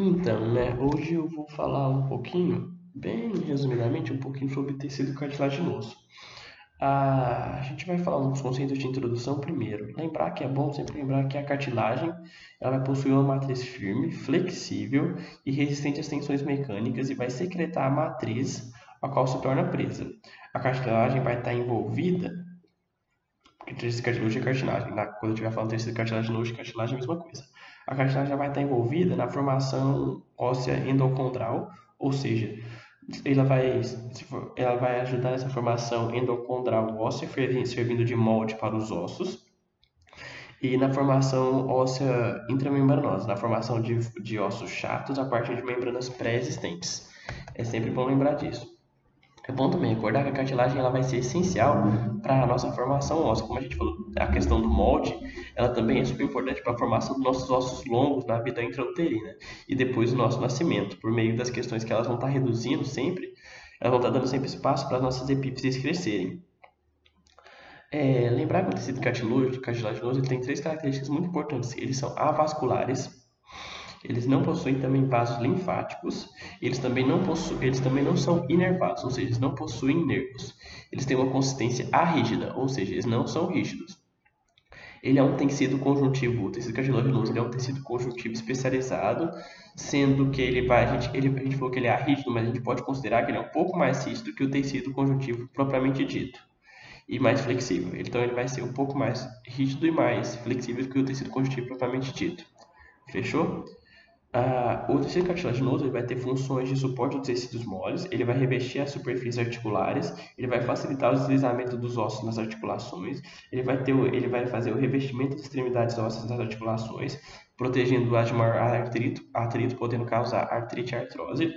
Então, né, hoje eu vou falar um pouquinho, bem resumidamente, um pouquinho sobre tecido cartilaginoso. Ah, a gente vai falar uns conceitos de introdução primeiro. Lembrar que é bom sempre lembrar que a cartilagem ela vai possuir uma matriz firme, flexível e resistente às tensões mecânicas e vai secretar a matriz a qual se torna presa. A cartilagem vai estar envolvida tecido cartilaginoso e cartilagem. Quando eu estiver falando tecido cartilaginoso e cartilagem, é a mesma coisa. A cartilagem já vai estar envolvida na formação óssea endocondral, ou seja, ela vai, ela vai ajudar nessa formação endocondral óssea, servindo de molde para os ossos, e na formação óssea intramembranosa, na formação de, de ossos chatos a partir de membranas pré-existentes. É sempre bom lembrar disso. É bom também recordar que a cartilagem ela vai ser essencial para a nossa formação óssea. Como a gente falou, a questão do molde, ela também é super importante para a formação dos nossos ossos longos na vida intrauterina e depois do nosso nascimento, por meio das questões que elas vão estar tá reduzindo sempre, elas vão estar tá dando sempre espaço para as nossas epífises crescerem. É, lembrar que o tecido cartilaginoso ele tem três características muito importantes. Eles são avasculares, eles não possuem também vasos linfáticos, eles também não possuem, eles também não são inervados, ou seja, eles não possuem nervos. Eles têm uma consistência arrígida, ou seja, eles não são rígidos. Ele é um tecido conjuntivo, o tecido cartilaginoso é um tecido conjuntivo especializado, sendo que ele vai, a gente, ele, a gente falou que ele é rígido, mas a gente pode considerar que ele é um pouco mais rígido que o tecido conjuntivo propriamente dito e mais flexível. Então ele vai ser um pouco mais rígido e mais flexível que o tecido conjuntivo propriamente dito. Fechou? Ah, o tecido cartilaginoso vai ter funções de suporte dos tecidos moles, ele vai revestir as superfícies articulares, ele vai facilitar o deslizamento dos ossos nas articulações, ele vai, ter, ele vai fazer o revestimento das extremidades ósseas nas articulações, protegendo-as de maior artrito, podendo causar artrite e artrose.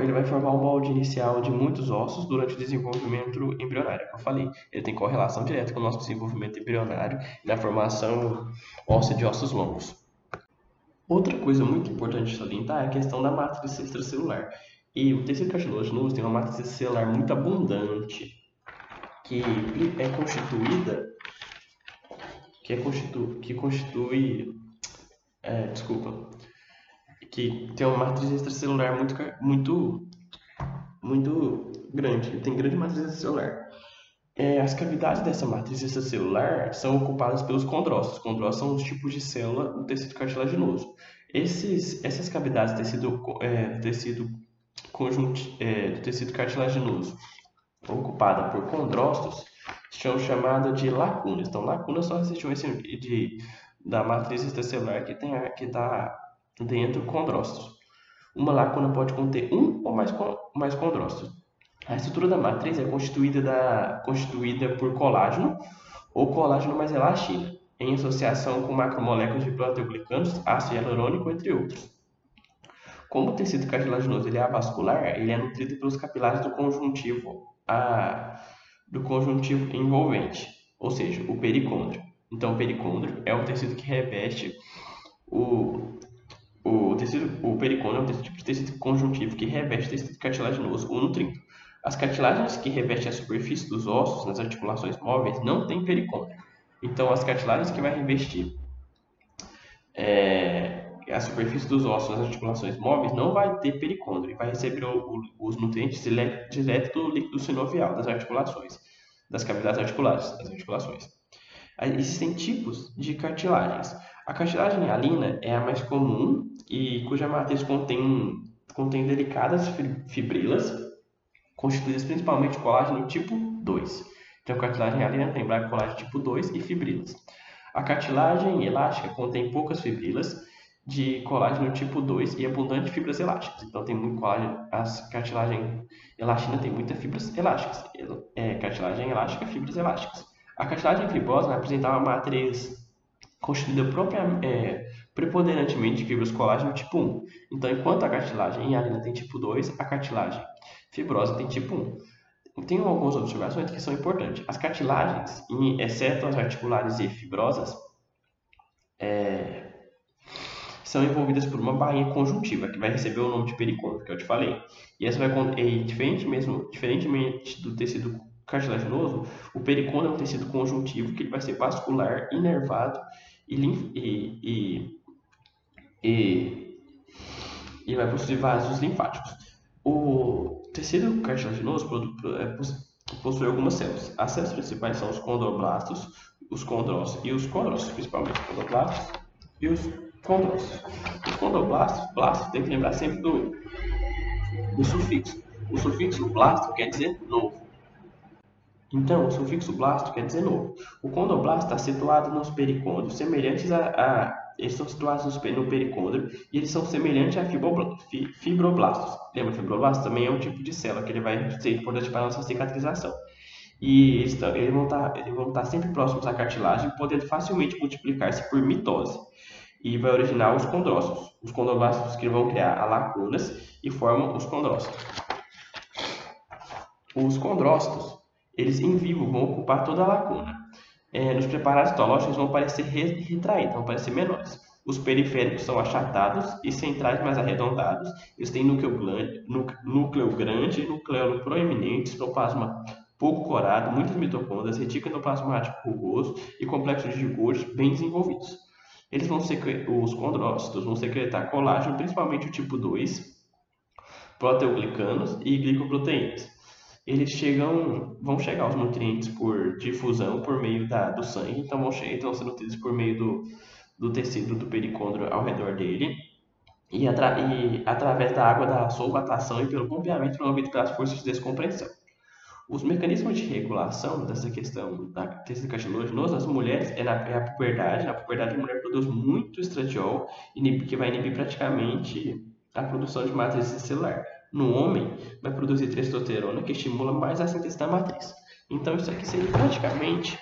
Ele vai formar um molde inicial de muitos ossos durante o desenvolvimento embrionário, como eu falei. Ele tem correlação direta com o nosso desenvolvimento embrionário e na formação óssea de ossos longos. Outra coisa muito importante salientar é a questão da matriz extracelular. E o tecido cartilaginoso tem uma matriz celular muito abundante, que é constituída, que, é constitu, que constitui, é, desculpa, que tem uma matriz extracelular muito, muito, muito grande, tem grande matriz extracelular. É, as cavidades dessa matriz extracelular são ocupadas pelos condrócitos. Os condrócitos são os tipos de célula do tecido cartilaginoso. Esses, essas cavidades do tecido, é, tecido, é, do tecido cartilaginoso ocupada por condrócitos são chamadas de lacunas. Então, lacunas são as regiões de, da matriz extracelular que está dentro do condrócitos. Uma lacuna pode conter um ou mais, mais condrócitos. A estrutura da matriz é constituída, da, constituída por colágeno ou colágeno mais elastina, em associação com macromoléculas de proteoglicanos, ácido hialurônico, entre outros. Como o tecido cartilaginoso ele é avascular, ele é nutrido pelos capilares do conjuntivo, a, do conjuntivo envolvente, ou seja, o pericôndrio. Então, o pericôndrio é o tecido que reveste o, o tecido, o pericôndrio é um tipo de tecido conjuntivo que reveste o tecido cartilaginoso, o nutrindo. As cartilagens que revestem a superfície dos ossos nas articulações móveis não têm pericôndrio. Então, as cartilagens que vai revestir é, a superfície dos ossos nas articulações móveis não vai ter pericôndrio e vai receber o, o, os nutrientes direto do líquido sinovial das articulações, das cavidades articulares, das articulações. Existem tipos de cartilagens. A cartilagem alina é a mais comum e cuja matriz contém, contém delicadas fibrilas constituídas principalmente de colágeno tipo 2. Então, cartilagem alina tem colágeno tipo 2 e fibrilas. A cartilagem elástica contém poucas fibrilas de colágeno tipo 2 e abundante fibras elásticas. Então, tem muito colágeno. A cartilagem elastina tem muitas fibras elásticas. É, cartilagem elástica, fibras elásticas. A cartilagem fibrosa vai apresentar uma matriz constituída propriamente, é, preponderantemente de fibras colágeno tipo 1. Então, enquanto a cartilagem hialina tem tipo 2, a cartilagem fibrosa tem tipo 1. Tem algumas observações que são importantes. As cartilagens, exceto as articulares e fibrosas, é, são envolvidas por uma bainha conjuntiva, que vai receber o nome de pericôndrio, que eu te falei. E essa vai e diferente mesmo, diferentemente do tecido cartilaginoso, o pericôndrio é um tecido conjuntivo que ele vai ser vascular, inervado e, e, e e vai possuir vasos linfáticos. O tecido cartilaginoso é, possui algumas células. As células principais são os condroblastos, os condrócitos e os condrócitos, principalmente os condroblastos e os condrócitos. Os condroblastos, blastos, tem que lembrar sempre do, do sufixo. O sufixo blasto quer dizer novo. Então, o sufixo blasto quer dizer novo. O condoblasto está situado nos pericôndrios, semelhantes a, a eles estão situados no pericôndrio e eles são semelhantes a fibroblastos. Lembra, fibroblastos também é um tipo de célula que ele vai ser importante para a nossa cicatrização. E eles, eles, vão estar, eles vão estar sempre próximos à cartilagem, podendo facilmente multiplicar-se por mitose. E vai originar os condrócitos. Os condroblastos que vão criar lacunas e formam os condrócitos. Os condrócitos, eles em vivo vão ocupar toda a lacuna. É, nos preparados histológicos vão parecer retraídos, vão parecer menores. Os periféricos são achatados e centrais mais arredondados. Eles têm núcleo, grande, núcleo grande, núcleo proeminente, citoplasma pouco corado, muitas mitocôndrias, retículo endoplasmático rugoso e complexos de Golgi bem desenvolvidos. Eles vão os condrócitos vão secretar colágeno, principalmente o tipo 2, proteoglicanos e glicoproteínas eles chegam, vão chegar os nutrientes por difusão por meio da, do sangue, então vão, chegar, então ser nutridos por meio do, do tecido do pericôndrio ao redor dele e, atra, e através da água da solvatação e pelo bombeamento promovido pelas forças de descompressão. Os mecanismos de regulação dessa questão da tecido cartilaginoso nas mulheres é, na, é a puberdade. Na puberdade, a mulher produz muito estradiol, que vai inibir praticamente a produção de matriz celular no homem vai produzir testosterona que estimula mais a síntese da matriz. Então isso aqui seria praticamente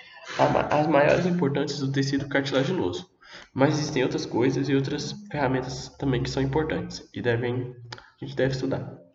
as maiores importâncias do tecido cartilaginoso. Mas existem outras coisas e outras ferramentas também que são importantes e devem, a gente deve estudar.